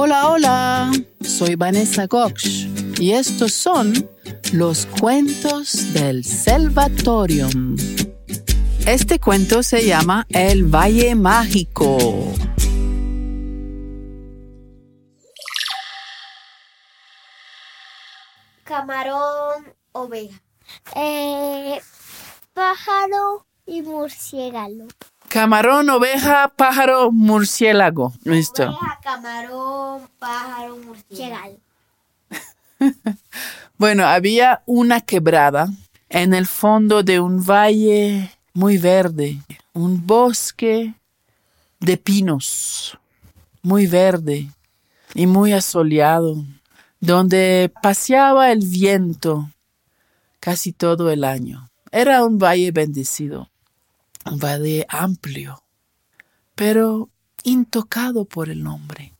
Hola, hola, soy Vanessa Gox y estos son los cuentos del Salvatorium. Este cuento se llama El Valle Mágico. Camarón, oveja. Eh, pájaro y murciélago. Camarón, oveja, pájaro, murciélago. Listo. Oveja, camarón, pájaro, murciélago. Bueno, había una quebrada en el fondo de un valle muy verde, un bosque de pinos, muy verde y muy asoleado, donde paseaba el viento casi todo el año. Era un valle bendecido, un valle amplio, pero intocado por el hombre.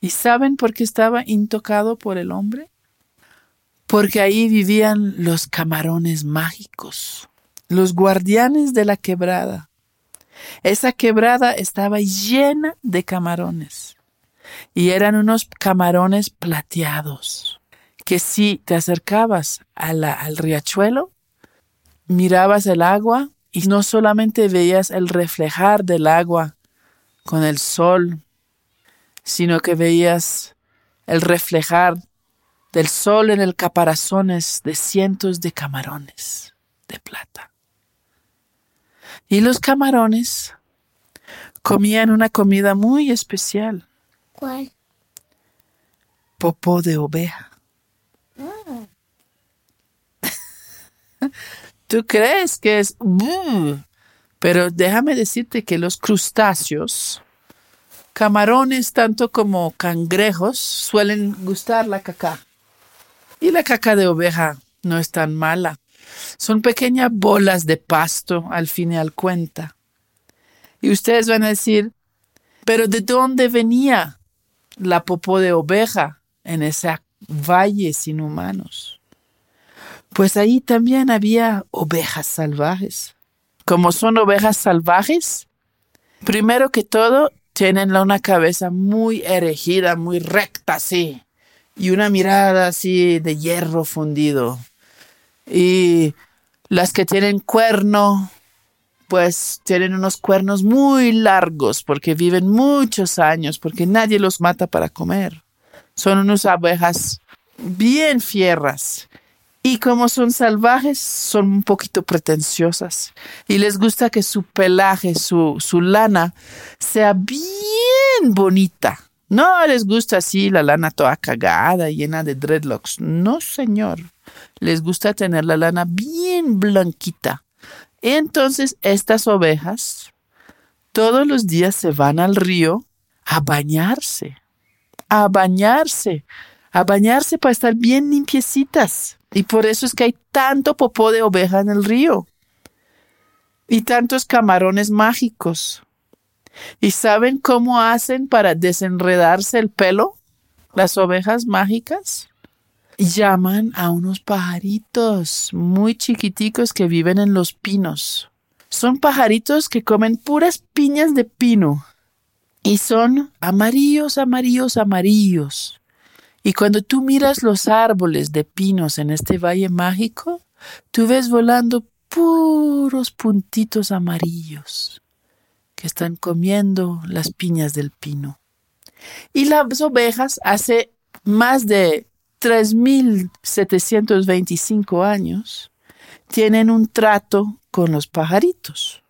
¿Y saben por qué estaba intocado por el hombre? Porque ahí vivían los camarones mágicos, los guardianes de la quebrada. Esa quebrada estaba llena de camarones y eran unos camarones plateados que si te acercabas al riachuelo, mirabas el agua y no solamente veías el reflejar del agua con el sol, sino que veías el reflejar del sol en el caparazones de cientos de camarones de plata. Y los camarones comían una comida muy especial, ¿Cuál? popó de oveja. Tú crees que es... "Buh", pero déjame decirte que los crustáceos, camarones tanto como cangrejos, suelen gustar la caca. Y la caca de oveja no es tan mala. Son pequeñas bolas de pasto al fin y al cuenta. Y ustedes van a decir, pero ¿de dónde venía la popó de oveja en ese valle sin humanos? Pues ahí también había ovejas salvajes. Como son ovejas salvajes, primero que todo tienen una cabeza muy erigida, muy recta así, y una mirada así de hierro fundido. Y las que tienen cuerno, pues tienen unos cuernos muy largos porque viven muchos años, porque nadie los mata para comer. Son unas abejas bien fierras. Y como son salvajes, son un poquito pretenciosas. Y les gusta que su pelaje, su, su lana, sea bien bonita. No les gusta así la lana toda cagada, llena de dreadlocks. No, señor. Les gusta tener la lana bien blanquita. Entonces, estas ovejas todos los días se van al río a bañarse, a bañarse, a bañarse para estar bien limpiecitas. Y por eso es que hay tanto popó de oveja en el río. Y tantos camarones mágicos. ¿Y saben cómo hacen para desenredarse el pelo? Las ovejas mágicas llaman a unos pajaritos muy chiquiticos que viven en los pinos. Son pajaritos que comen puras piñas de pino y son amarillos, amarillos, amarillos. Y cuando tú miras los árboles de pinos en este valle mágico, tú ves volando puros puntitos amarillos que están comiendo las piñas del pino. Y las ovejas hace más de 3.725 años tienen un trato con los pajaritos.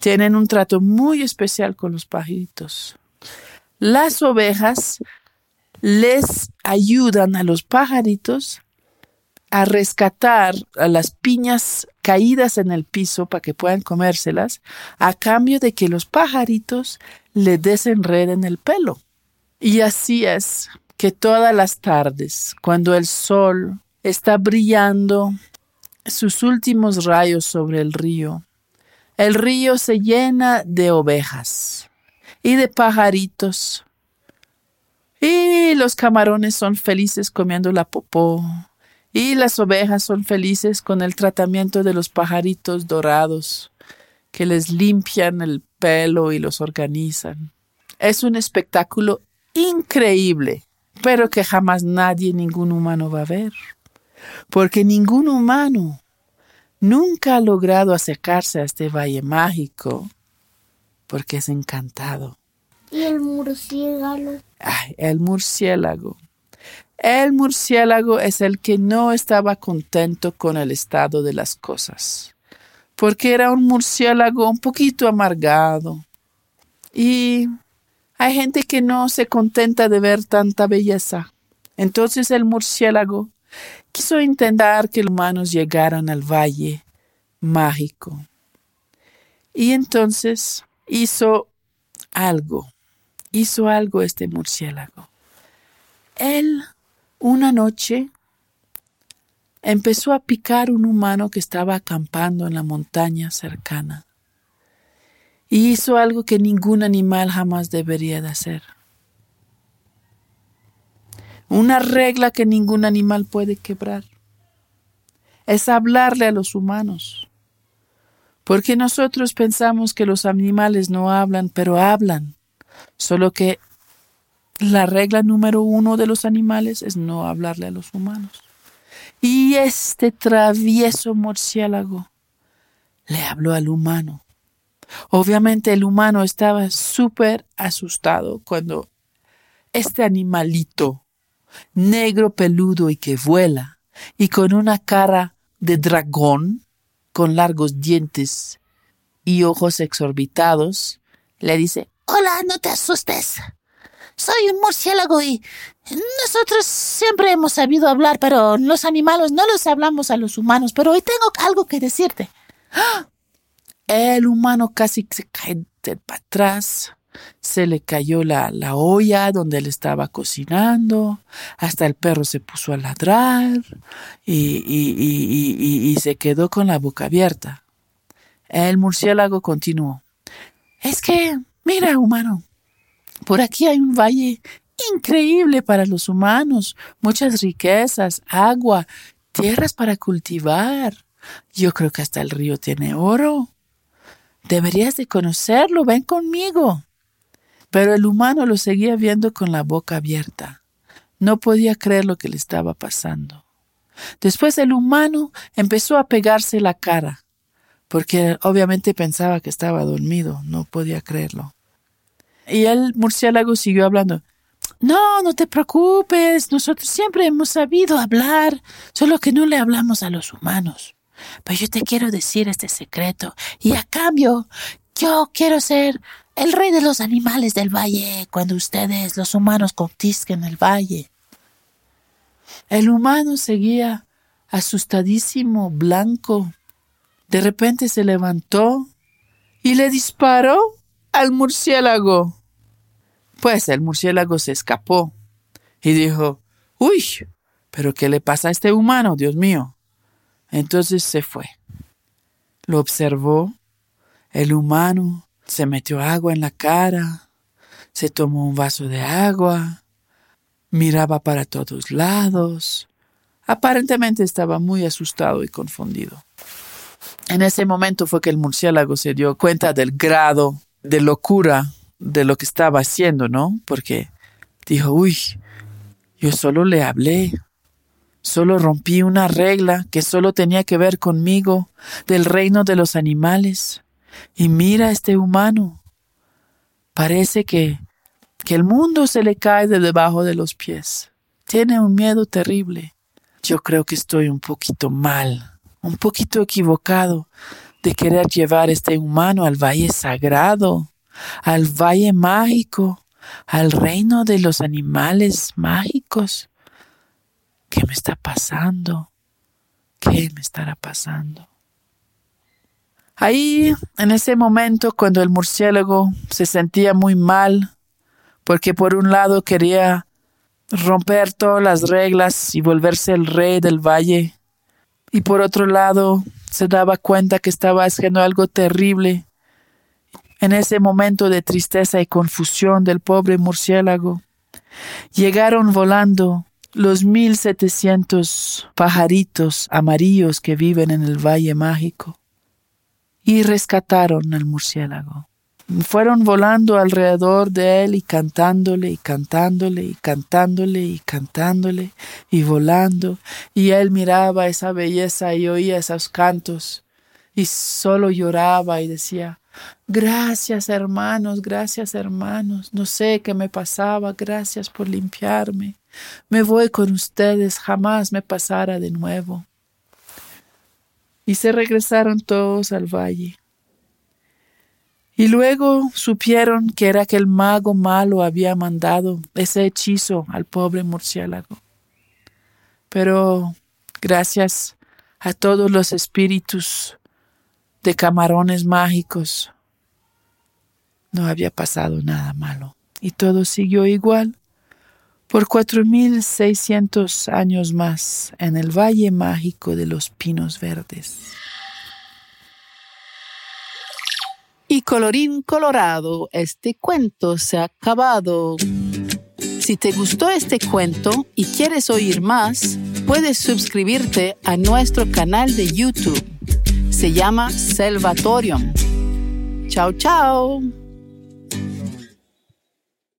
Tienen un trato muy especial con los pajaritos. Las ovejas les ayudan a los pajaritos a rescatar a las piñas caídas en el piso para que puedan comérselas, a cambio de que los pajaritos le desenreden el pelo. Y así es que todas las tardes, cuando el sol está brillando sus últimos rayos sobre el río, el río se llena de ovejas y de pajaritos. Y los camarones son felices comiendo la popó. Y las ovejas son felices con el tratamiento de los pajaritos dorados que les limpian el pelo y los organizan. Es un espectáculo increíble, pero que jamás nadie, ningún humano va a ver. Porque ningún humano nunca ha logrado acercarse a este valle mágico porque es encantado. ¿Y el murciélago? Ay, el murciélago. El murciélago es el que no estaba contento con el estado de las cosas, porque era un murciélago un poquito amargado. Y hay gente que no se contenta de ver tanta belleza. Entonces el murciélago quiso intentar que los humanos llegaran al valle mágico. Y entonces hizo algo, hizo algo este murciélago. Él, una noche, empezó a picar un humano que estaba acampando en la montaña cercana. Y hizo algo que ningún animal jamás debería de hacer. Una regla que ningún animal puede quebrar es hablarle a los humanos. Porque nosotros pensamos que los animales no hablan, pero hablan. Solo que la regla número uno de los animales es no hablarle a los humanos. Y este travieso murciélago le habló al humano. Obviamente el humano estaba súper asustado cuando este animalito negro peludo y que vuela, y con una cara de dragón, con largos dientes y ojos exorbitados, le dice, Hola, no te asustes. Soy un murciélago y nosotros siempre hemos sabido hablar, pero los animales no los hablamos a los humanos, pero hoy tengo algo que decirte. El humano casi se cae para atrás se le cayó la, la, olla donde él estaba cocinando, hasta el perro se puso a ladrar y, y, y, y, se quedó con la boca abierta. El murciélago continuó. Es que, mira, humano, por aquí hay un valle increíble para los humanos, muchas riquezas, agua, tierras para cultivar. Yo creo que hasta el río tiene oro. Deberías de conocerlo, ven conmigo. Pero el humano lo seguía viendo con la boca abierta. No podía creer lo que le estaba pasando. Después el humano empezó a pegarse la cara, porque obviamente pensaba que estaba dormido, no podía creerlo. Y el murciélago siguió hablando. No, no te preocupes, nosotros siempre hemos sabido hablar, solo que no le hablamos a los humanos. Pero yo te quiero decir este secreto, y a cambio, yo quiero ser el rey de los animales del valle cuando ustedes, los humanos, conquisten el valle. El humano seguía asustadísimo, blanco. De repente se levantó y le disparó al murciélago. Pues el murciélago se escapó y dijo, Uy, pero ¿qué le pasa a este humano, Dios mío? Entonces se fue. Lo observó. El humano se metió agua en la cara, se tomó un vaso de agua, miraba para todos lados. Aparentemente estaba muy asustado y confundido. En ese momento fue que el murciélago se dio cuenta del grado de locura de lo que estaba haciendo, ¿no? Porque dijo, uy, yo solo le hablé, solo rompí una regla que solo tenía que ver conmigo, del reino de los animales. Y mira a este humano. Parece que, que el mundo se le cae de debajo de los pies. Tiene un miedo terrible. Yo creo que estoy un poquito mal, un poquito equivocado de querer llevar este humano al valle sagrado, al valle mágico, al reino de los animales mágicos. ¿Qué me está pasando? ¿Qué me estará pasando? Ahí, en ese momento, cuando el murciélago se sentía muy mal, porque por un lado quería romper todas las reglas y volverse el rey del valle, y por otro lado se daba cuenta que estaba haciendo algo terrible. En ese momento de tristeza y confusión del pobre murciélago, llegaron volando los mil setecientos pajaritos amarillos que viven en el Valle Mágico y rescataron al murciélago. Fueron volando alrededor de él y cantándole y cantándole y cantándole y cantándole y volando. Y él miraba esa belleza y oía esos cantos y solo lloraba y decía, gracias hermanos, gracias hermanos, no sé qué me pasaba, gracias por limpiarme. Me voy con ustedes, jamás me pasará de nuevo. Y se regresaron todos al valle. Y luego supieron que era que el mago malo había mandado ese hechizo al pobre murciélago. Pero gracias a todos los espíritus de camarones mágicos, no había pasado nada malo y todo siguió igual por cuatro mil seiscientos años más en el Valle Mágico de los Pinos Verdes. Y colorín colorado, este cuento se ha acabado. Si te gustó este cuento y quieres oír más, puedes suscribirte a nuestro canal de YouTube. Se llama Salvatorium. Chao, chao.